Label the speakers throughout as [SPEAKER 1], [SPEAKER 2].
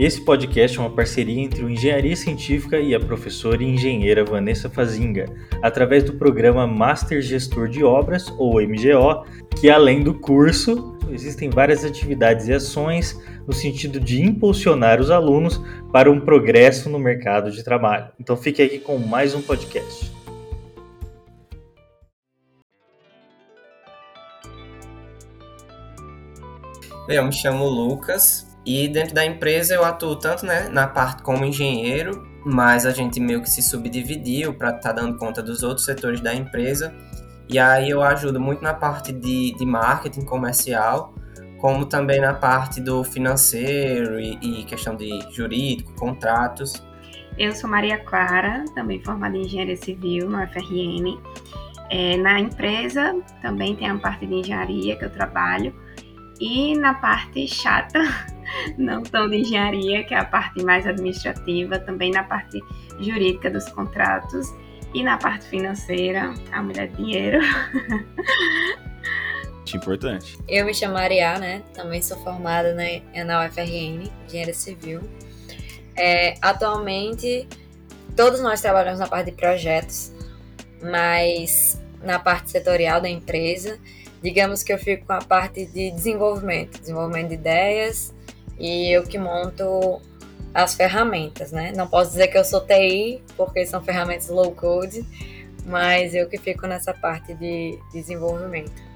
[SPEAKER 1] Esse podcast é uma parceria entre o Engenharia Científica e a professora e engenheira Vanessa Fazinga, através do programa Master Gestor de Obras, ou MGO, que além do curso, existem várias atividades e ações no sentido de impulsionar os alunos para um progresso no mercado de trabalho. Então fique aqui com mais um podcast.
[SPEAKER 2] Eu me chamo Lucas, e dentro da empresa eu atuo tanto né, na parte como engenheiro, mas a gente meio que se subdividiu para estar tá dando conta dos outros setores da empresa. E aí eu ajudo muito na parte de, de marketing comercial, como também na parte do financeiro e, e questão de jurídico, contratos.
[SPEAKER 3] Eu sou Maria Clara, também formada em engenharia civil no FRN. É, na empresa também tem a parte de engenharia que eu trabalho. E na parte chata não tão de engenharia, que é a parte mais administrativa, também na parte jurídica dos contratos e na parte financeira, a mulher dinheiro.
[SPEAKER 1] Importante.
[SPEAKER 4] Eu me chamo Ariá, né? Também sou formada na, na UFRN, engenharia civil. É, atualmente, todos nós trabalhamos na parte de projetos, mas na parte setorial da empresa, digamos que eu fico com a parte de desenvolvimento, desenvolvimento de ideias, e eu que monto as ferramentas, né? Não posso dizer que eu sou TI, porque são ferramentas low code, mas eu que fico nessa parte de desenvolvimento.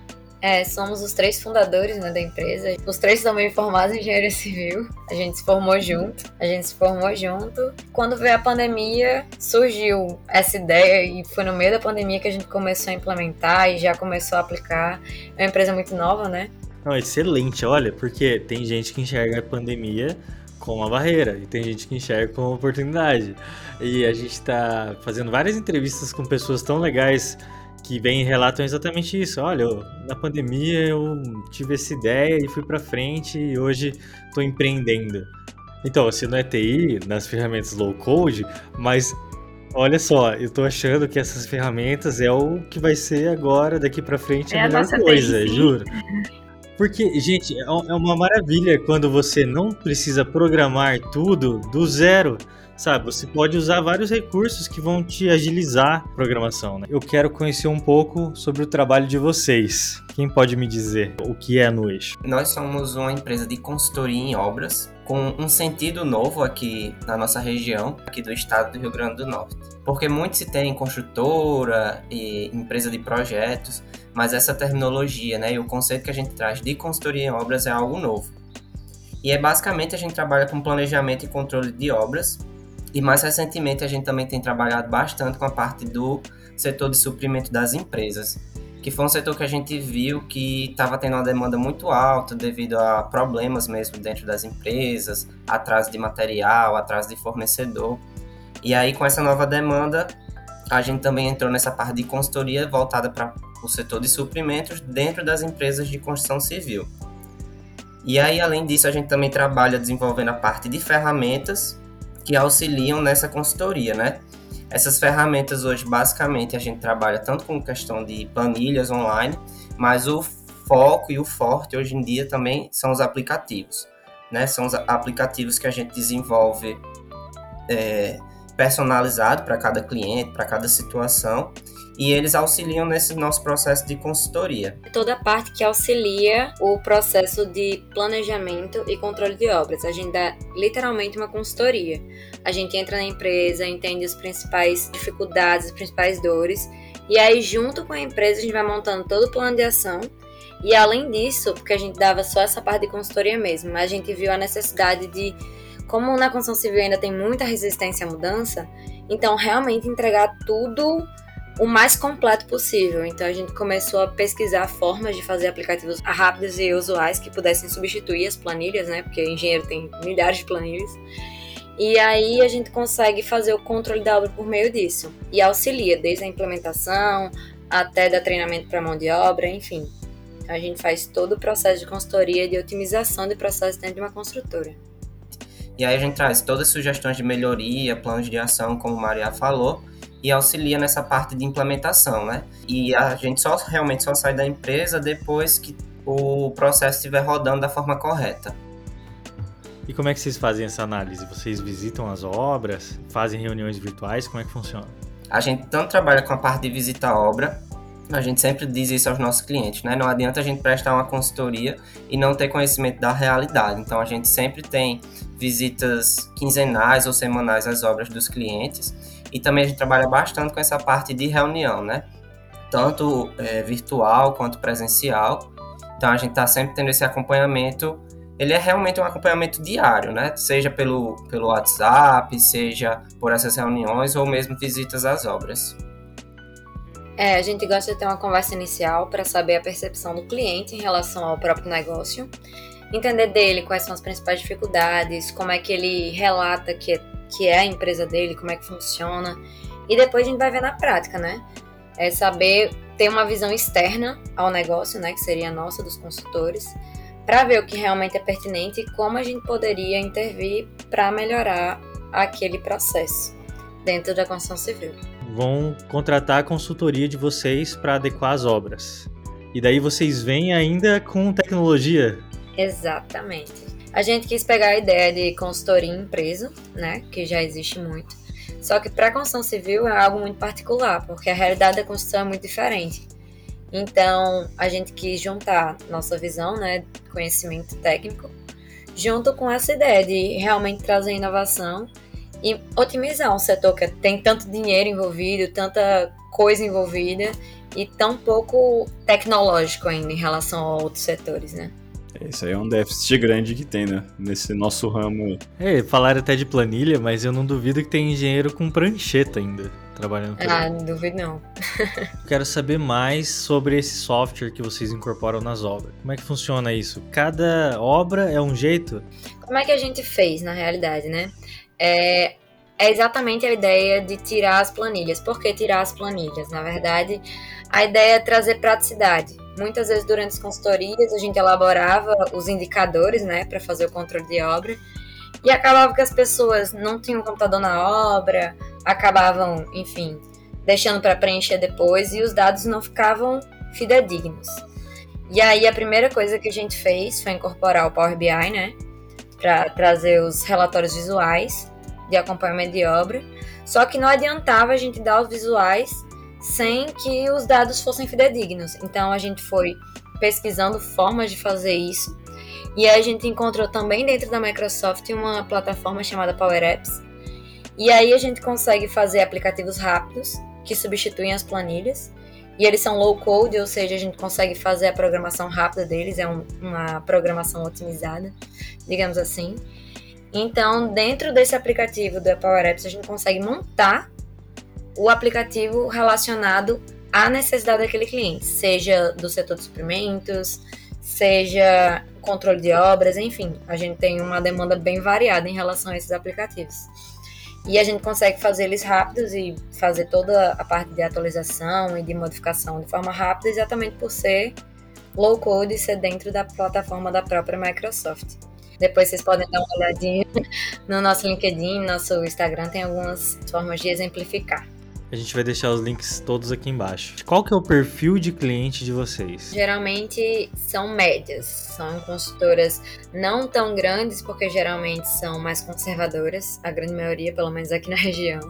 [SPEAKER 4] É, somos os três fundadores né, da empresa. Os três também formados em engenharia civil. A gente se formou junto. A gente se formou junto. Quando veio a pandemia, surgiu essa ideia e foi no meio da pandemia que a gente começou a implementar e já começou a aplicar. É uma empresa muito nova, né?
[SPEAKER 1] Não, excelente, olha, porque tem gente que enxerga a pandemia como uma barreira e tem gente que enxerga como uma oportunidade. E a gente está fazendo várias entrevistas com pessoas tão legais que vêm e relatam exatamente isso. Olha, na pandemia eu tive essa ideia e fui para frente e hoje estou empreendendo. Então, você não é TI nas ferramentas low code, mas olha só, eu estou achando que essas ferramentas é o que vai ser agora daqui para frente é a melhor coisa, juro. Porque, gente, é, é uma maravilha quando você não precisa programar tudo do zero, sabe? Você pode usar vários recursos que vão te agilizar a programação. Né? Eu quero conhecer um pouco sobre o trabalho de vocês. Quem pode me dizer o que é no eixo?
[SPEAKER 2] Nós somos uma empresa de consultoria em obras com um sentido novo aqui na nossa região, aqui do estado do Rio Grande do Norte. Porque muito se tem construtora e empresa de projetos, mas essa terminologia, né, e o conceito que a gente traz de consultoria em obras é algo novo. E é basicamente a gente trabalha com planejamento e controle de obras, e mais recentemente a gente também tem trabalhado bastante com a parte do setor de suprimento das empresas, que foi um setor que a gente viu que estava tendo uma demanda muito alta devido a problemas mesmo dentro das empresas, atraso de material, atraso de fornecedor. E aí com essa nova demanda, a gente também entrou nessa parte de consultoria voltada para o setor de suprimentos dentro das empresas de construção civil. E aí, além disso, a gente também trabalha desenvolvendo a parte de ferramentas que auxiliam nessa consultoria, né? Essas ferramentas hoje, basicamente, a gente trabalha tanto com questão de planilhas online, mas o foco e o forte hoje em dia também são os aplicativos, né? São os aplicativos que a gente desenvolve é, personalizado para cada cliente, para cada situação, e eles auxiliam nesse nosso processo de consultoria.
[SPEAKER 4] Toda a parte que auxilia o processo de planejamento e controle de obras. A gente dá literalmente uma consultoria. A gente entra na empresa, entende as principais dificuldades, as principais dores, e aí, junto com a empresa, a gente vai montando todo o plano de ação. E além disso, porque a gente dava só essa parte de consultoria mesmo, a gente viu a necessidade de, como na construção civil ainda tem muita resistência à mudança, então realmente entregar tudo o mais completo possível. Então a gente começou a pesquisar formas de fazer aplicativos rápidos e usuais que pudessem substituir as planilhas, né? Porque engenheiro tem milhares de planilhas. E aí a gente consegue fazer o controle da obra por meio disso. E auxilia desde a implementação até dar treinamento para mão de obra, enfim. Então a gente faz todo o processo de consultoria de otimização de processo dentro de uma construtora.
[SPEAKER 2] E aí a gente traz todas as sugestões de melhoria, planos de ação, como Maria falou, e auxilia nessa parte de implementação, né? E a gente só realmente só sai da empresa depois que o processo estiver rodando da forma correta.
[SPEAKER 1] E como é que vocês fazem essa análise? Vocês visitam as obras, fazem reuniões virtuais? Como é que funciona?
[SPEAKER 2] A gente tanto trabalha com a parte de visitar a obra, a gente sempre diz isso aos nossos clientes, né? Não adianta a gente prestar uma consultoria e não ter conhecimento da realidade. Então a gente sempre tem visitas quinzenais ou semanais às obras dos clientes e também a gente trabalha bastante com essa parte de reunião, né? Tanto é, virtual quanto presencial. Então a gente está sempre tendo esse acompanhamento ele é realmente um acompanhamento diário, né? Seja pelo, pelo WhatsApp, seja por essas reuniões ou mesmo visitas às obras.
[SPEAKER 4] É, a gente gosta de ter uma conversa inicial para saber a percepção do cliente em relação ao próprio negócio, entender dele quais são as principais dificuldades, como é que ele relata que é, que é a empresa dele, como é que funciona, e depois a gente vai ver na prática, né? É saber ter uma visão externa ao negócio, né, que seria a nossa dos consultores, para ver o que realmente é pertinente e como a gente poderia intervir para melhorar aquele processo dentro da construção civil.
[SPEAKER 1] Vão contratar a consultoria de vocês para adequar as obras. E daí vocês vêm ainda com tecnologia?
[SPEAKER 4] Exatamente. A gente quis pegar a ideia de consultoria em empresa, né, que já existe muito. Só que para a construção civil é algo muito particular, porque a realidade da construção é muito diferente. Então, a gente quis juntar nossa visão, né, conhecimento técnico, junto com essa ideia de realmente trazer inovação e otimizar um setor que tem tanto dinheiro envolvido, tanta coisa envolvida e tão pouco tecnológico ainda em relação a outros setores, né?
[SPEAKER 5] Isso aí é um déficit grande que tem, né? Nesse nosso ramo.
[SPEAKER 1] É, falaram até de planilha, mas eu não duvido que tem engenheiro com prancheta ainda trabalhando com
[SPEAKER 4] Ah, não duvido não.
[SPEAKER 1] Quero saber mais sobre esse software que vocês incorporam nas obras. Como é que funciona isso? Cada obra é um jeito?
[SPEAKER 4] Como é que a gente fez, na realidade, né? É, é exatamente a ideia de tirar as planilhas. Por que tirar as planilhas? Na verdade, a ideia é trazer praticidade. Muitas vezes, durante as consultorias, a gente elaborava os indicadores, né, para fazer o controle de obra. E acabava que as pessoas não tinham computador na obra, acabavam, enfim, deixando para preencher depois e os dados não ficavam fidedignos. E aí a primeira coisa que a gente fez foi incorporar o Power BI, né, para trazer os relatórios visuais de acompanhamento de obra. Só que não adiantava a gente dar os visuais sem que os dados fossem fidedignos. Então a gente foi pesquisando formas de fazer isso. E a gente encontrou também dentro da Microsoft uma plataforma chamada Power Apps, e aí a gente consegue fazer aplicativos rápidos que substituem as planilhas. E eles são low code, ou seja, a gente consegue fazer a programação rápida deles, é um, uma programação otimizada, digamos assim. Então, dentro desse aplicativo do Power Apps, a gente consegue montar o aplicativo relacionado à necessidade daquele cliente, seja do setor de suprimentos, seja controle de obras, enfim, a gente tem uma demanda bem variada em relação a esses aplicativos. E a gente consegue fazer eles rápidos e fazer toda a parte de atualização e de modificação de forma rápida, exatamente por ser low code e ser dentro da plataforma da própria Microsoft. Depois vocês podem dar uma olhadinha no nosso LinkedIn, no nosso Instagram, tem algumas formas de exemplificar.
[SPEAKER 1] A gente vai deixar os links todos aqui embaixo. Qual que é o perfil de cliente de vocês?
[SPEAKER 4] Geralmente são médias, são consultoras não tão grandes, porque geralmente são mais conservadoras, a grande maioria, pelo menos aqui na região.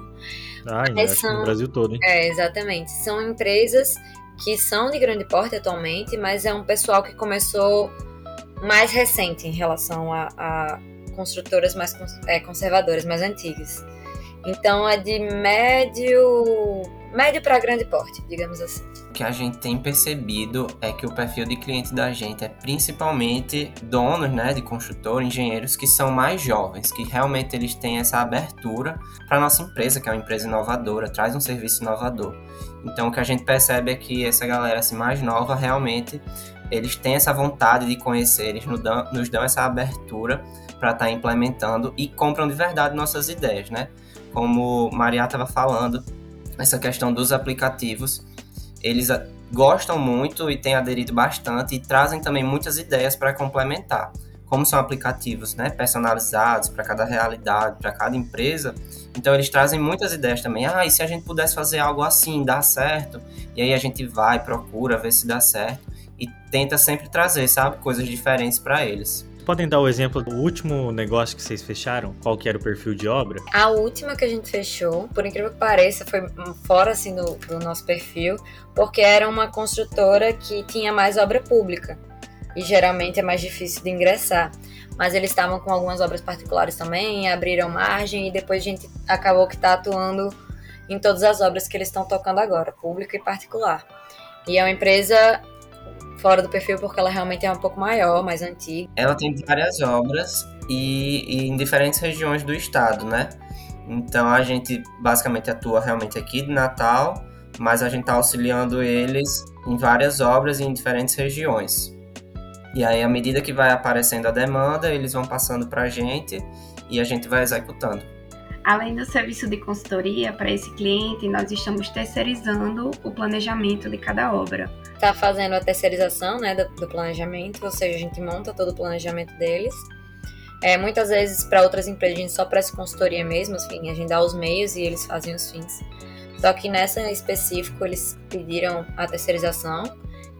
[SPEAKER 1] Ah, acho são... no Brasil todo, hein?
[SPEAKER 4] É, exatamente. São empresas que são de grande porte atualmente, mas é um pessoal que começou mais recente em relação a, a construtoras mais é, conservadoras, mais antigas. Então é de médio, médio para grande porte, digamos assim.
[SPEAKER 2] O que a gente tem percebido é que o perfil de cliente da gente é principalmente donos, né, de construtor, engenheiros que são mais jovens, que realmente eles têm essa abertura para nossa empresa, que é uma empresa inovadora, traz um serviço inovador. Então o que a gente percebe é que essa galera assim, mais nova realmente eles têm essa vontade de conhecer, eles nos dão, nos dão essa abertura para estar tá implementando e compram de verdade nossas ideias, né? Como Maria estava falando, essa questão dos aplicativos, eles gostam muito e têm aderido bastante e trazem também muitas ideias para complementar. Como são aplicativos né, personalizados para cada realidade, para cada empresa, então eles trazem muitas ideias também. Ah, e se a gente pudesse fazer algo assim, dá certo? E aí a gente vai, procura ver se dá certo e tenta sempre trazer, sabe, coisas diferentes para eles.
[SPEAKER 1] Podem dar o exemplo do último negócio que vocês fecharam? Qual que era o perfil de obra?
[SPEAKER 4] A última que a gente fechou, por incrível que pareça, foi fora assim do, do nosso perfil, porque era uma construtora que tinha mais obra pública e geralmente é mais difícil de ingressar. Mas eles estavam com algumas obras particulares também, abriram margem e depois a gente acabou que está atuando em todas as obras que eles estão tocando agora, pública e particular. E é uma empresa fora do perfil porque ela realmente é um pouco maior, mais antiga.
[SPEAKER 2] Ela tem várias obras e, e em diferentes regiões do estado, né? Então a gente basicamente atua realmente aqui de Natal, mas a gente está auxiliando eles em várias obras e em diferentes regiões. E aí, à medida que vai aparecendo a demanda, eles vão passando para a gente e a gente vai executando.
[SPEAKER 3] Além do serviço de consultoria para esse cliente, nós estamos terceirizando o planejamento de cada obra.
[SPEAKER 4] Está fazendo a terceirização né, do, do, planejamento, ou seja, a gente monta todo o planejamento deles. É, muitas vezes, para outras empresas, a gente só presta consultoria mesmo, enfim, a gente dá os meios e eles fazem os fins. Só que nessa em específico, eles pediram a terceirização.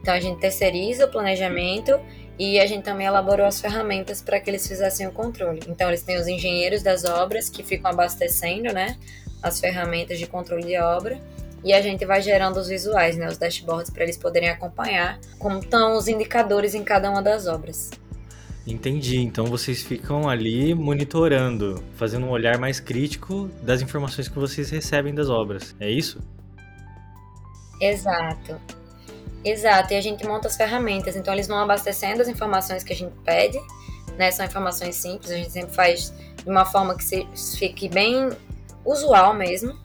[SPEAKER 4] Então, a gente terceiriza o planejamento e a gente também elaborou as ferramentas para que eles fizessem o controle. Então, eles têm os engenheiros das obras que ficam abastecendo, né? As ferramentas de controle de obra. E a gente vai gerando os visuais, né? Os dashboards, para eles poderem acompanhar como estão os indicadores em cada uma das obras.
[SPEAKER 1] Entendi. Então vocês ficam ali monitorando, fazendo um olhar mais crítico das informações que vocês recebem das obras. É isso?
[SPEAKER 4] Exato. Exato, e a gente monta as ferramentas, então eles vão abastecendo as informações que a gente pede, né? São informações simples, a gente sempre faz de uma forma que se, fique bem usual mesmo.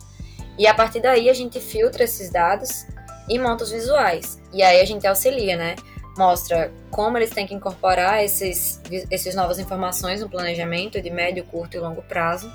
[SPEAKER 4] E a partir daí a gente filtra esses dados e monta os visuais. E aí a gente auxilia, né? Mostra como eles têm que incorporar esses, essas novas informações no planejamento de médio, curto e longo prazo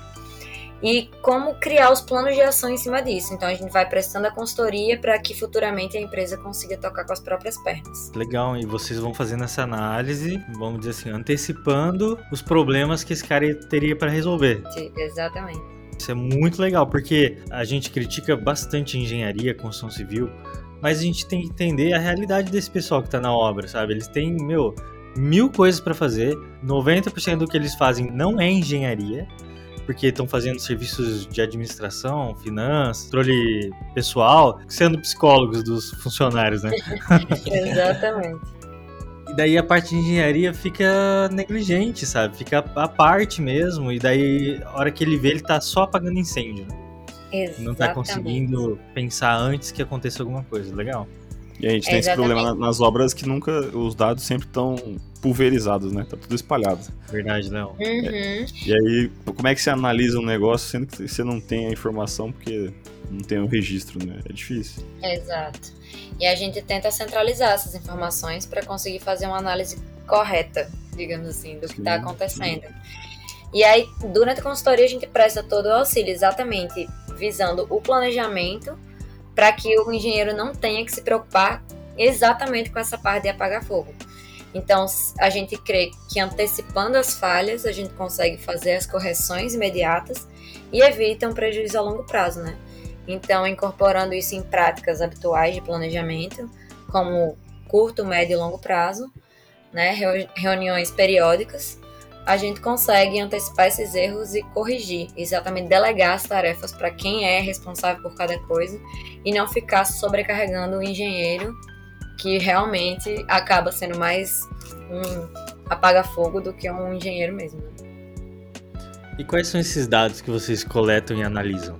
[SPEAKER 4] e como criar os planos de ação em cima disso. Então a gente vai prestando a consultoria para que futuramente a empresa consiga tocar com as próprias pernas.
[SPEAKER 1] Legal, e vocês vão fazendo essa análise, vamos dizer assim, antecipando os problemas que esse cara teria para resolver.
[SPEAKER 4] Sim, exatamente.
[SPEAKER 1] Isso é muito legal, porque a gente critica bastante engenharia, construção civil, mas a gente tem que entender a realidade desse pessoal que está na obra, sabe? Eles têm, meu, mil coisas para fazer, 90% do que eles fazem não é engenharia, porque estão fazendo serviços de administração, finanças, controle pessoal, sendo psicólogos dos funcionários, né?
[SPEAKER 4] Exatamente.
[SPEAKER 1] E daí a parte de engenharia fica negligente, sabe? Fica à parte mesmo. E daí, a hora que ele vê, ele tá só apagando incêndio, né?
[SPEAKER 4] Exatamente.
[SPEAKER 1] Não tá conseguindo pensar antes que aconteça alguma coisa. Legal.
[SPEAKER 5] E a gente tem esse problema nas obras que nunca os dados sempre estão pulverizados, né? Tá tudo espalhado.
[SPEAKER 1] Verdade, Léo.
[SPEAKER 4] Uhum. É.
[SPEAKER 5] E aí, como é que você analisa um negócio sendo que você não tem a informação porque não tem o registro, né? É difícil.
[SPEAKER 4] Exato. E a gente tenta centralizar essas informações para conseguir fazer uma análise correta, digamos assim, do que está acontecendo. E aí, durante a consultoria, a gente presta todo o auxílio, exatamente visando o planejamento para que o engenheiro não tenha que se preocupar exatamente com essa parte de apagar fogo. Então, a gente crê que antecipando as falhas, a gente consegue fazer as correções imediatas e evita um prejuízo a longo prazo, né? Então, incorporando isso em práticas habituais de planejamento, como curto, médio e longo prazo, né? reuniões periódicas, a gente consegue antecipar esses erros e corrigir, exatamente delegar as tarefas para quem é responsável por cada coisa e não ficar sobrecarregando o engenheiro, que realmente acaba sendo mais um apaga-fogo do que um engenheiro mesmo.
[SPEAKER 1] E quais são esses dados que vocês coletam e analisam?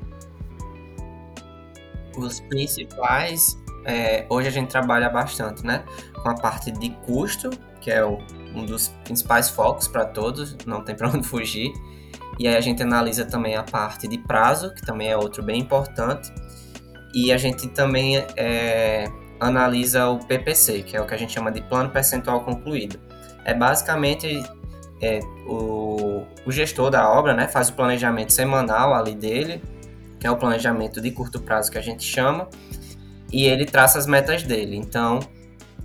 [SPEAKER 2] Os principais, é, hoje a gente trabalha bastante, né? Com a parte de custo, que é o um dos principais focos para todos, não tem para onde fugir. E aí a gente analisa também a parte de prazo, que também é outro bem importante. E a gente também é, analisa o PPC, que é o que a gente chama de plano percentual concluído. É basicamente é, o, o gestor da obra né, faz o planejamento semanal ali dele, que é o planejamento de curto prazo que a gente chama, e ele traça as metas dele. Então,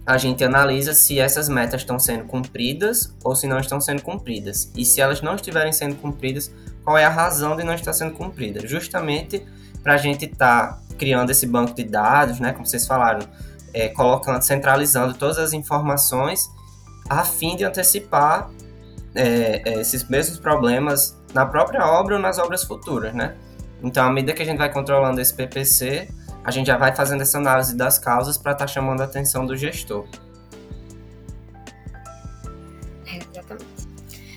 [SPEAKER 2] a gente analisa se essas metas estão sendo cumpridas ou se não estão sendo cumpridas. E se elas não estiverem sendo cumpridas, qual é a razão de não estar sendo cumprida? Justamente para a gente estar tá criando esse banco de dados, né, como vocês falaram, é, colocando, centralizando todas as informações a fim de antecipar é, é, esses mesmos problemas na própria obra ou nas obras futuras, né? Então, à medida que a gente vai controlando esse PPC, a gente já vai fazendo essa análise das causas para estar tá chamando a atenção do gestor.
[SPEAKER 4] É, exatamente.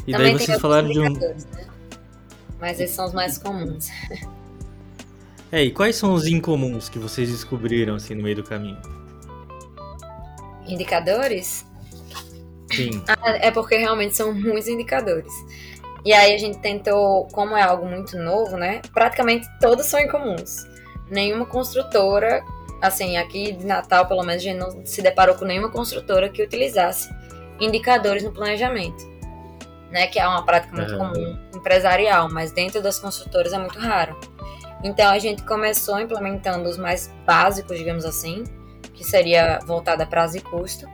[SPEAKER 1] E Também daí vocês falaram de um. Né?
[SPEAKER 4] Mas esses são os mais comuns.
[SPEAKER 1] É, e quais são os incomuns que vocês descobriram assim no meio do caminho?
[SPEAKER 4] Indicadores?
[SPEAKER 1] Sim.
[SPEAKER 4] Ah, é porque realmente são muitos indicadores. E aí a gente tentou, como é algo muito novo, né? Praticamente todos são incomuns. Nenhuma construtora, assim, aqui de Natal, pelo menos, a gente não se deparou com nenhuma construtora que utilizasse indicadores no planejamento. Né, que é uma prática muito comum empresarial, mas dentro das construtoras é muito raro. Então a gente começou implementando os mais básicos, digamos assim, que seria voltada a prazo e custo,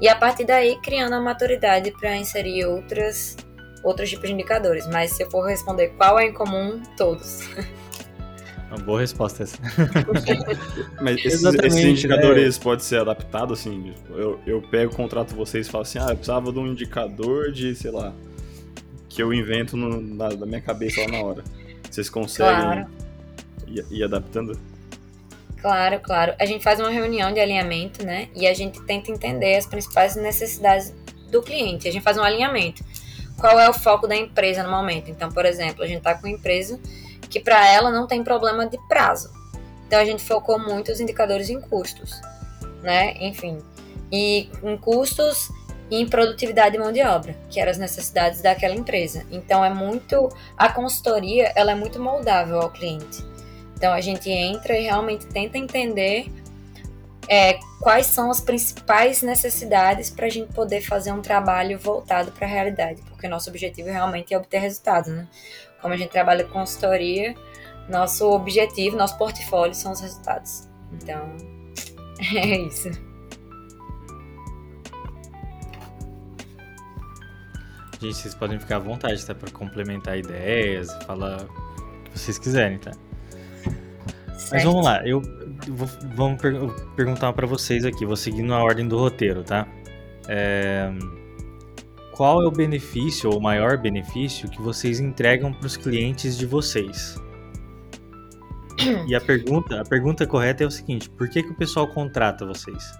[SPEAKER 4] e a partir daí criando a maturidade para inserir outras, outros tipos de indicadores. Mas se eu for responder qual é em comum, todos.
[SPEAKER 1] Uma boa resposta essa.
[SPEAKER 5] Mas esses, esses indicadores é. podem ser adaptados, assim, eu, eu pego, contrato vocês e falo assim, ah, eu precisava de um indicador de, sei lá, que eu invento no, na, na, minha cabeça lá na hora. Vocês conseguem claro. ir, ir adaptando?
[SPEAKER 4] Claro, claro. A gente faz uma reunião de alinhamento, né? E a gente tenta entender as principais necessidades do cliente. A gente faz um alinhamento. Qual é o foco da empresa no momento? Então, por exemplo, a gente está com uma empresa que para ela não tem problema de prazo. Então a gente focou muito os indicadores em custos, né? Enfim, e em custos e em produtividade de mão de obra, que eram as necessidades daquela empresa. Então é muito a consultoria, ela é muito moldável ao cliente. Então a gente entra e realmente tenta entender é, quais são as principais necessidades para a gente poder fazer um trabalho voltado para a realidade, porque nosso objetivo realmente é obter resultados, né? Como a gente trabalha com consultoria, nosso objetivo, nosso portfólio são os resultados. Então, é isso.
[SPEAKER 1] Gente, vocês podem ficar à vontade, tá? Para complementar ideias, falar o que vocês quiserem, tá? Mas vamos lá, eu vou vamos per perguntar para vocês aqui, vou seguindo a ordem do roteiro, tá? É, qual é o benefício ou o maior benefício que vocês entregam para os clientes de vocês? E a pergunta, a pergunta correta é o seguinte: por que, que o pessoal contrata vocês?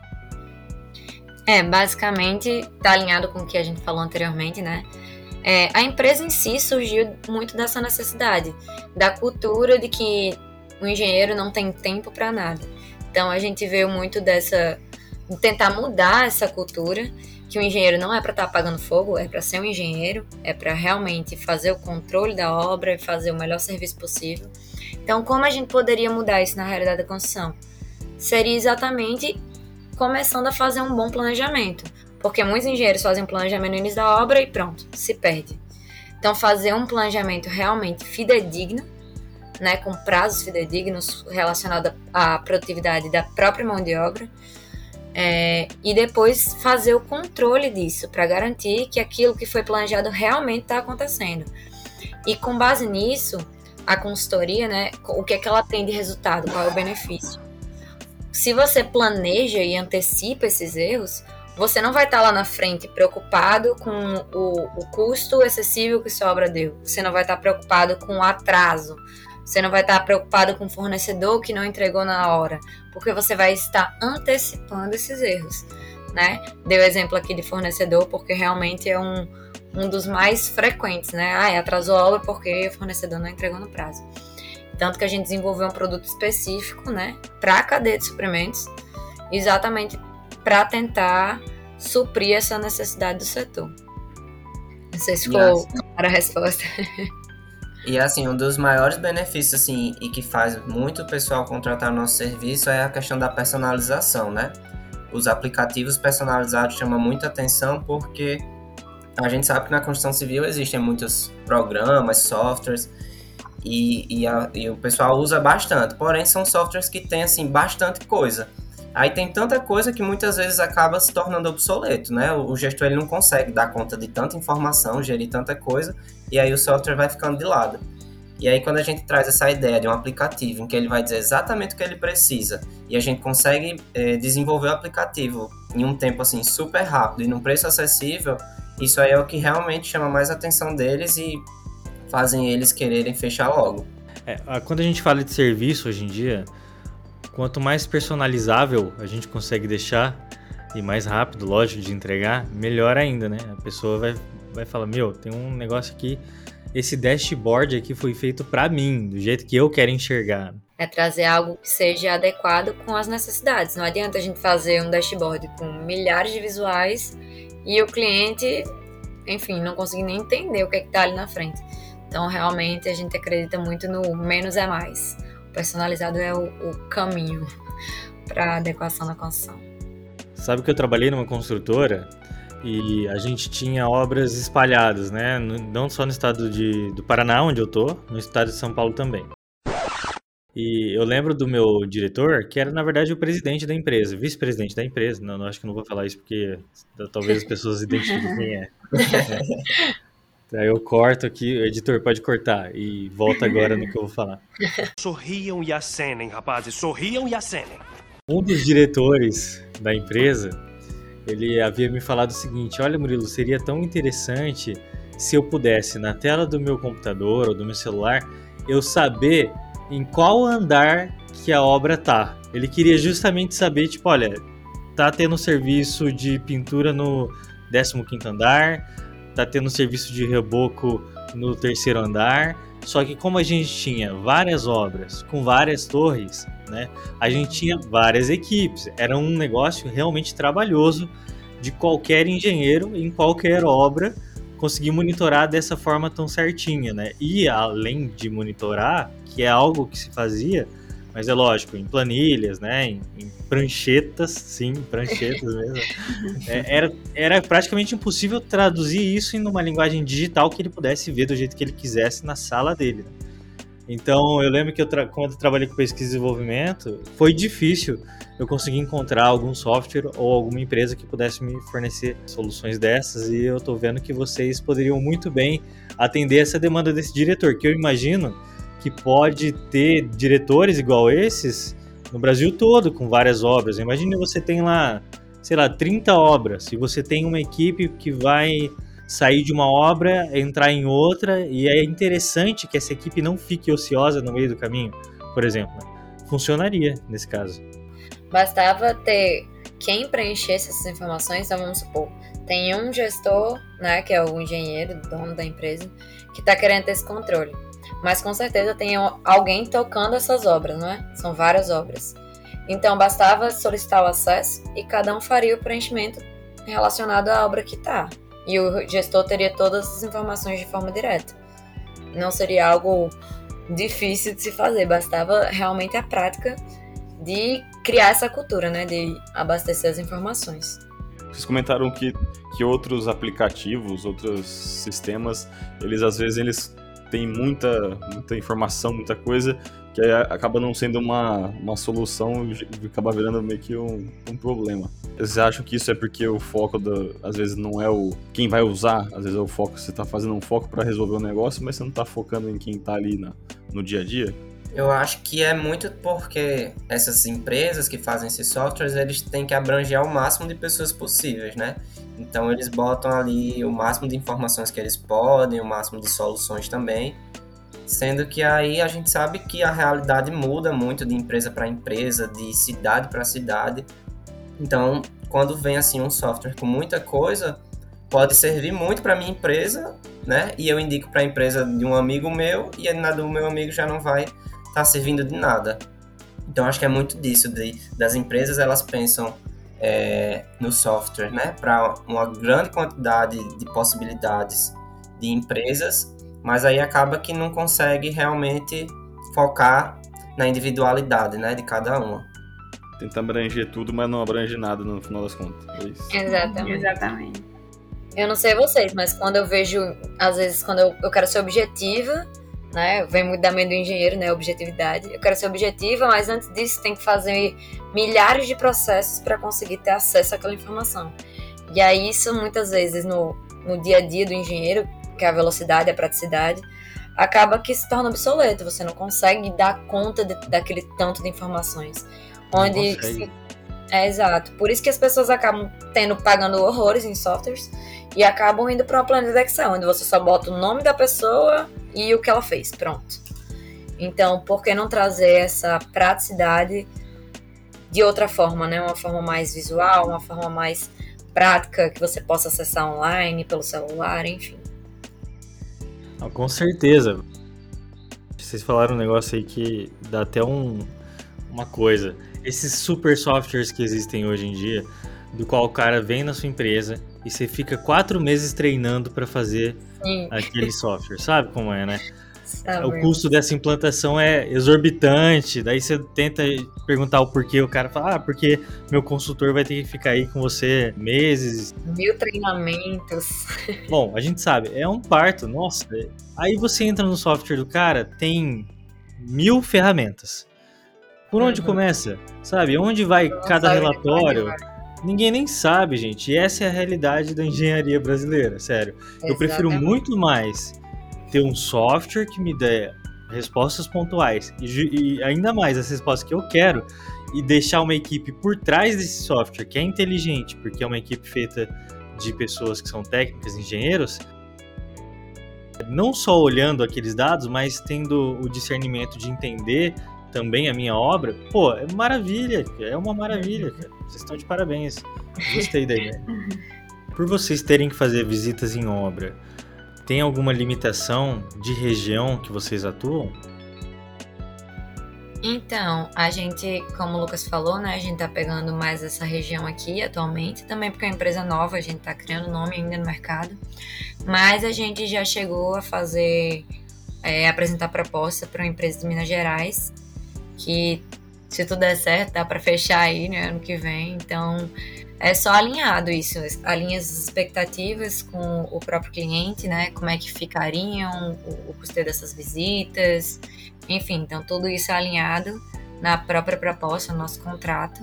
[SPEAKER 4] É, basicamente está alinhado com o que a gente falou anteriormente, né? É, a empresa em si surgiu muito dessa necessidade, da cultura de que o engenheiro não tem tempo para nada. Então a gente veio muito dessa tentar mudar essa cultura que o engenheiro não é para estar tá apagando fogo, é para ser um engenheiro, é para realmente fazer o controle da obra e fazer o melhor serviço possível. Então, como a gente poderia mudar isso na realidade da construção? Seria exatamente começando a fazer um bom planejamento, porque muitos engenheiros fazem um planejamento no início da obra e pronto, se perde. Então, fazer um planejamento realmente fidedigno né, com prazos fidedignos relacionados à produtividade da própria mão de obra, é, e depois fazer o controle disso para garantir que aquilo que foi planejado realmente está acontecendo. E com base nisso, a consultoria, né, o que é que ela tem de resultado, qual é o benefício? Se você planeja e antecipa esses erros, você não vai estar tá lá na frente preocupado com o, o custo excessivo que sua obra deu. Você não vai estar tá preocupado com o atraso. Você não vai estar preocupado com o fornecedor que não entregou na hora, porque você vai estar antecipando esses erros, né? Deu exemplo aqui de fornecedor, porque realmente é um, um dos mais frequentes, né? Ah, atrasou a obra porque o fornecedor não entregou no prazo. Tanto que a gente desenvolveu um produto específico, né, para a cadeia de suprimentos, exatamente para tentar suprir essa necessidade do setor. Não sei se ficou para a resposta.
[SPEAKER 2] E assim, um dos maiores benefícios assim e que faz muito pessoal contratar o nosso serviço é a questão da personalização, né? Os aplicativos personalizados chamam muita atenção porque a gente sabe que na construção civil existem muitos programas, softwares e, e, a, e o pessoal usa bastante. Porém, são softwares que têm assim bastante coisa. Aí tem tanta coisa que muitas vezes acaba se tornando obsoleto, né? O, gestor ele não consegue dar conta de tanta informação, gerir tanta coisa, e aí o software vai ficando de lado. E aí quando a gente traz essa ideia de um aplicativo em que ele vai dizer exatamente o que ele precisa, e a gente consegue é, desenvolver o aplicativo em um tempo assim super rápido e num preço acessível, Isso aí é o que realmente chama mais a atenção deles e fazem eles quererem fechar logo.
[SPEAKER 1] É, quando a gente fala de serviço hoje em dia, quanto mais personalizável a gente consegue deixar e mais rápido, lógico, de entregar, melhor ainda, né? A pessoa vai, vai falar: Meu, tem um negócio aqui, esse dashboard aqui foi feito para mim, do jeito que eu quero enxergar.
[SPEAKER 4] É trazer algo que seja adequado com as necessidades. Não adianta a gente fazer um dashboard com milhares de visuais e o cliente, enfim, não conseguir nem entender o que é está ali na frente. Então, realmente, a gente acredita muito no menos é mais. Personalizado é o, o caminho para adequação da construção.
[SPEAKER 1] Sabe que eu trabalhei numa construtora e a gente tinha obras espalhadas, né? Não só no estado de, do Paraná, onde eu tô, no estado de São Paulo também. E eu lembro do meu diretor, que era na verdade o presidente da empresa, vice-presidente da empresa. Não, não, acho que não vou falar isso porque talvez as pessoas identifiquem quem é. Aí eu corto aqui, o editor pode cortar e volta agora no que eu vou falar.
[SPEAKER 6] Sorriam e acenem, rapazes, sorriam e acenem.
[SPEAKER 1] Um dos diretores da empresa, ele havia me falado o seguinte: Olha, Murilo, seria tão interessante se eu pudesse, na tela do meu computador ou do meu celular, eu saber em qual andar que a obra tá. Ele queria justamente saber, tipo, olha, tá tendo serviço de pintura no 15 andar, tá tendo serviço de reboco no terceiro andar. Só que como a gente tinha várias obras com várias torres, né? A gente tinha várias equipes. Era um negócio realmente trabalhoso de qualquer engenheiro em qualquer obra conseguir monitorar dessa forma tão certinha, né? E além de monitorar, que é algo que se fazia, mas é lógico, em planilhas, né? Em, em pranchetas, sim, pranchetas mesmo. É, era, era praticamente impossível traduzir isso em uma linguagem digital que ele pudesse ver do jeito que ele quisesse na sala dele. Né? Então, eu lembro que eu quando eu trabalhei com pesquisa e desenvolvimento, foi difícil eu conseguir encontrar algum software ou alguma empresa que pudesse me fornecer soluções dessas e eu estou vendo que vocês poderiam muito bem atender essa demanda desse diretor, que eu imagino que pode ter diretores igual esses no Brasil todo, com várias obras. Imagine você tem lá, sei lá, 30 obras, e você tem uma equipe que vai sair de uma obra, entrar em outra, e é interessante que essa equipe não fique ociosa no meio do caminho, por exemplo. Funcionaria nesse caso.
[SPEAKER 4] Bastava ter quem preenchesse essas informações, então vamos supor, tem um gestor, né, que é o engenheiro, dono da empresa, que está querendo ter esse controle mas com certeza tem alguém tocando essas obras, não é? São várias obras. Então bastava solicitar o acesso e cada um faria o preenchimento relacionado à obra que está. E o gestor teria todas as informações de forma direta. Não seria algo difícil de se fazer, bastava realmente a prática de criar essa cultura, né, de abastecer as informações.
[SPEAKER 5] Vocês comentaram que, que outros aplicativos, outros sistemas, eles às vezes eles tem muita, muita informação, muita coisa, que acaba não sendo uma, uma solução e acaba virando meio que um, um problema. Vocês acham que isso é porque o foco, do, às vezes, não é o quem vai usar, às vezes é o foco, você está fazendo um foco para resolver o negócio, mas você não está focando em quem está ali na, no dia a dia?
[SPEAKER 2] Eu acho que é muito porque essas empresas que fazem esses softwares, eles têm que abranger o máximo de pessoas possíveis, né? Então eles botam ali o máximo de informações que eles podem, o máximo de soluções também. Sendo que aí a gente sabe que a realidade muda muito de empresa para empresa, de cidade para cidade. Então, quando vem assim um software com muita coisa, pode servir muito para minha empresa, né? E eu indico para a empresa de um amigo meu e na do meu amigo já não vai estar tá servindo de nada. Então, acho que é muito disso de, das empresas elas pensam é, no software, né, para uma grande quantidade de possibilidades de empresas, mas aí acaba que não consegue realmente focar na individualidade, né, de cada uma.
[SPEAKER 5] Tenta abranger tudo, mas não abrange nada no final das contas.
[SPEAKER 4] É Exatamente. Exatamente. Eu não sei vocês, mas quando eu vejo, às vezes, quando eu, eu quero ser objetiva, né? Vem muito da mente do engenheiro, né? Objetividade. Eu quero ser objetiva, mas antes disso tem que fazer milhares de processos para conseguir ter acesso àquela informação. E aí isso muitas vezes no, no dia a dia do engenheiro, que é a velocidade, a praticidade, acaba que se torna obsoleto. Você não consegue dar conta de, daquele tanto de informações. Onde se, É exato. Por isso que as pessoas acabam tendo pagando horrores em softwares e acabam indo para uma planilha Excel, onde você só bota o nome da pessoa e o que ela fez. Pronto. Então, por que não trazer essa praticidade de outra forma, né? Uma forma mais visual, uma forma mais prática que você possa acessar online, pelo celular, enfim.
[SPEAKER 1] Com certeza. Vocês falaram um negócio aí que dá até um, uma coisa. Esses super softwares que existem hoje em dia, do qual o cara vem na sua empresa e você fica quatro meses treinando para fazer Sim. aquele software. Sabe como é, né? Sabe. O custo dessa implantação é exorbitante. Daí você tenta perguntar o porquê, o cara fala, ah, porque meu consultor vai ter que ficar aí com você meses.
[SPEAKER 4] Mil treinamentos.
[SPEAKER 1] Bom, a gente sabe, é um parto, nossa. Aí você entra no software do cara, tem mil ferramentas. Por onde uhum. começa? Sabe? Onde vai Não cada relatório? Ninguém nem sabe, gente. E essa é a realidade da engenharia brasileira, sério. Exatamente. Eu prefiro muito mais ter um software que me dê respostas pontuais e, e, ainda mais as respostas que eu quero e deixar uma equipe por trás desse software que é inteligente, porque é uma equipe feita de pessoas que são técnicas, engenheiros, não só olhando aqueles dados, mas tendo o discernimento de entender também a minha obra, pô, é maravilha, é uma maravilha, cara. Vocês estão de parabéns. Gostei da ideia. Por vocês terem que fazer visitas em obra, tem alguma limitação de região que vocês atuam?
[SPEAKER 4] Então, a gente, como o Lucas falou, né, a gente tá pegando mais essa região aqui atualmente, também porque é uma empresa nova, a gente tá criando nome ainda no mercado, mas a gente já chegou a fazer, é, apresentar proposta para uma empresa de Minas Gerais, que se tudo der certo, dá para fechar aí, né, ano que vem, então é só alinhado isso, alinha as expectativas com o próprio cliente, né? Como é que ficariam o, o dessas visitas, enfim, então tudo isso é alinhado na própria proposta, no nosso contrato.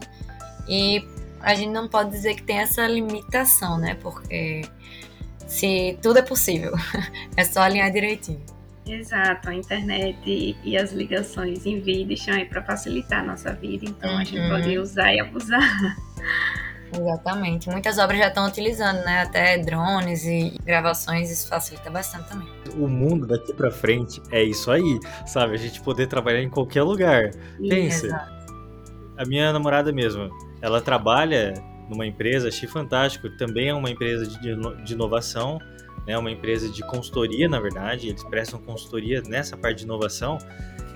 [SPEAKER 4] E a gente não pode dizer que tem essa limitação, né? Porque se tudo é possível, é só alinhar direitinho.
[SPEAKER 3] Exato, a internet e, e as ligações em vídeo estão aí para facilitar a nossa vida, então uhum. a gente pode uhum. usar e abusar.
[SPEAKER 4] Exatamente. Muitas obras já estão utilizando, né? Até drones e gravações, isso facilita bastante também.
[SPEAKER 1] O mundo daqui para frente é isso aí, sabe? A gente poder trabalhar em qualquer lugar. Pensa. Exato. A minha namorada mesmo, ela trabalha numa empresa, achei fantástico, também é uma empresa de, de inovação, né? Uma empresa de consultoria, na verdade, eles prestam consultoria nessa parte de inovação.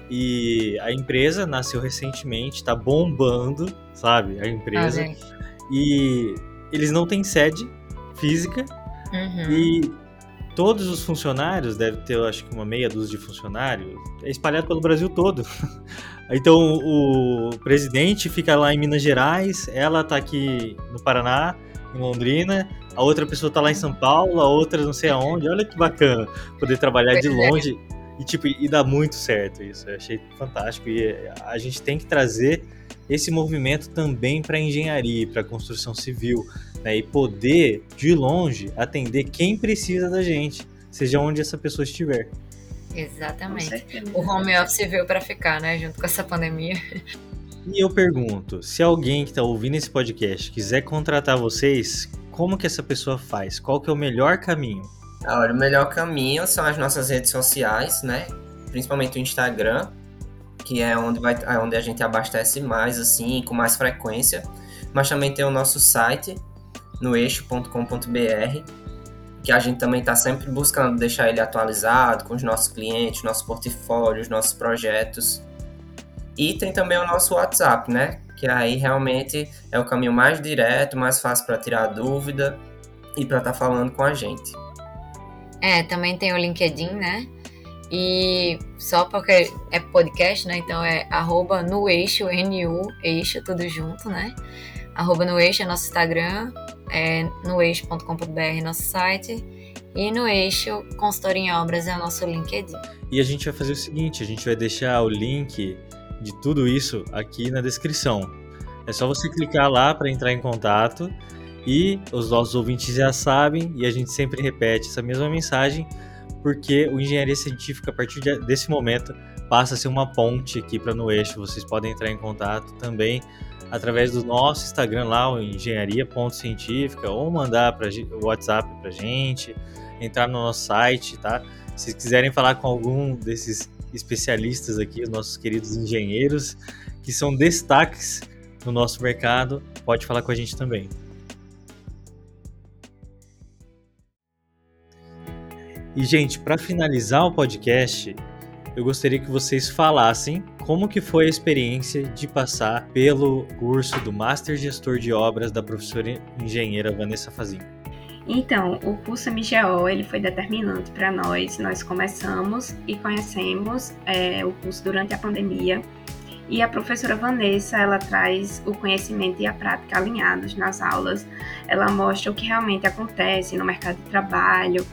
[SPEAKER 1] E a empresa nasceu recentemente, está bombando, sabe? A empresa. Ah, e eles não têm sede física. Uhum. E todos os funcionários, deve ter, eu acho que uma meia dúzia de funcionários, é espalhado pelo Brasil todo. então o presidente fica lá em Minas Gerais, ela tá aqui no Paraná, em Londrina, a outra pessoa tá lá em São Paulo, a outra não sei aonde. Olha que bacana poder trabalhar de longe. E, tipo, e dá muito certo isso. Eu achei fantástico. E a gente tem que trazer esse movimento também para engenharia, para construção civil, né? e poder de longe atender quem precisa da gente, seja onde essa pessoa estiver.
[SPEAKER 4] Exatamente. O home office veio para ficar, né, junto com essa pandemia.
[SPEAKER 1] E eu pergunto, se alguém que está ouvindo esse podcast quiser contratar vocês, como que essa pessoa faz? Qual que é o melhor caminho?
[SPEAKER 2] Olha, o melhor caminho são as nossas redes sociais, né? Principalmente o Instagram, que é onde, vai, é onde a gente abastece mais, assim, com mais frequência. Mas também tem o nosso site, no eixo.com.br, que a gente também está sempre buscando deixar ele atualizado com os nossos clientes, nosso portfólio, os nossos projetos. E tem também o nosso WhatsApp, né? Que aí realmente é o caminho mais direto, mais fácil para tirar dúvida e para estar tá falando com a gente.
[SPEAKER 4] É, também tem o LinkedIn, né? E só porque é podcast, né? Então é arroba no eixo, N-U, eixo, tudo junto, né? Arroba no eixo é nosso Instagram, é no eixo.com.br nosso site. E no eixo, consultor em obras é o nosso LinkedIn.
[SPEAKER 1] E a gente vai fazer o seguinte: a gente vai deixar o link de tudo isso aqui na descrição. É só você clicar lá para entrar em contato. E os nossos ouvintes já sabem, e a gente sempre repete essa mesma mensagem porque o engenharia científica, a partir desse momento, passa a ser uma ponte aqui para no eixo. Vocês podem entrar em contato também através do nosso Instagram lá, o engenharia.científica, ou mandar para o WhatsApp para gente, entrar no nosso site, tá? Se quiserem falar com algum desses especialistas aqui, os nossos queridos engenheiros, que são destaques no nosso mercado, pode falar com a gente também. E, gente, para finalizar o podcast, eu gostaria que vocês falassem como que foi a experiência de passar pelo curso do Master Gestor de Obras da professora engenheira Vanessa Fazin.
[SPEAKER 3] Então, o curso MGO ele foi determinante para nós. Nós começamos e conhecemos é, o curso durante a pandemia. E a professora Vanessa, ela traz o conhecimento e a prática alinhados nas aulas. Ela mostra o que realmente acontece no mercado de trabalho.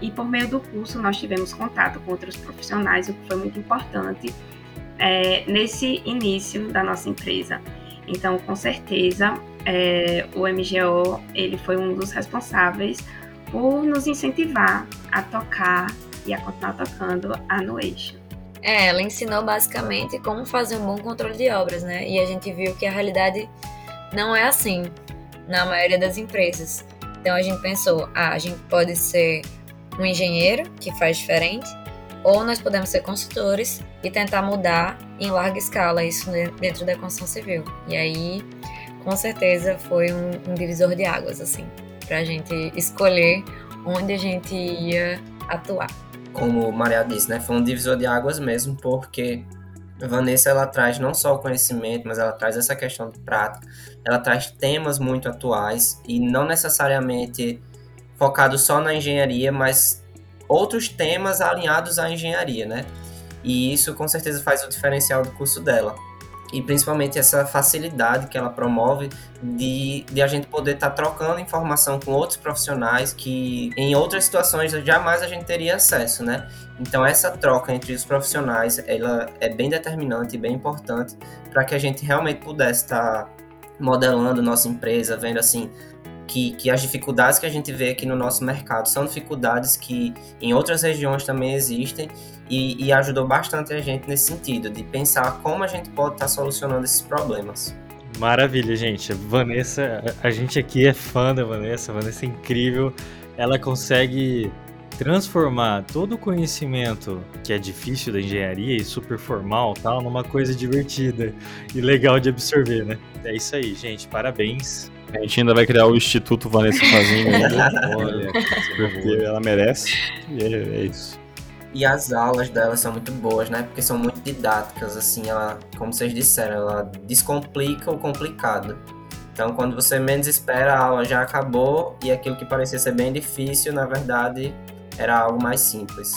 [SPEAKER 3] E por meio do curso nós tivemos contato com outros profissionais, o que foi muito importante é, nesse início da nossa empresa. Então, com certeza, é, o MGO ele foi um dos responsáveis por nos incentivar a tocar e a continuar tocando a no eixo.
[SPEAKER 4] É, ela ensinou basicamente como fazer um bom controle de obras, né? E a gente viu que a realidade não é assim na maioria das empresas. Então a gente pensou, ah, a gente pode ser um engenheiro que faz diferente, ou nós podemos ser consultores e tentar mudar em larga escala isso dentro da construção civil. E aí com certeza foi um, um divisor de águas, assim, para a gente escolher onde a gente ia atuar.
[SPEAKER 2] Como Maria disse, né, foi um divisor de águas mesmo, porque Vanessa ela traz não só o conhecimento, mas ela traz essa questão de prática, ela traz temas muito atuais e não necessariamente focado só na engenharia, mas outros temas alinhados à engenharia, né? E isso com certeza faz o diferencial do curso dela e principalmente essa facilidade que ela promove de, de a gente poder estar tá trocando informação com outros profissionais que em outras situações jamais a gente teria acesso, né? Então essa troca entre os profissionais, ela é bem determinante e bem importante para que a gente realmente pudesse estar tá modelando nossa empresa, vendo assim que, que as dificuldades que a gente vê aqui no nosso mercado são dificuldades que em outras regiões também existem e, e ajudou bastante a gente nesse sentido, de pensar como a gente pode estar tá solucionando esses problemas.
[SPEAKER 1] Maravilha, gente. Vanessa, a gente aqui é fã da Vanessa, a Vanessa é incrível. Ela consegue transformar todo o conhecimento que é difícil da engenharia e super formal tal numa coisa divertida e legal de absorver, né? É isso aí, gente. Parabéns.
[SPEAKER 5] A gente ainda vai criar o Instituto Vanessa Fazenda. Olha, porque ela merece. E é, é isso.
[SPEAKER 2] E as aulas dela são muito boas, né? Porque são muito didáticas, assim, ela, como vocês disseram, ela descomplica o complicado. Então, quando você menos espera, a aula já acabou e aquilo que parecia ser bem difícil, na verdade, era algo mais simples.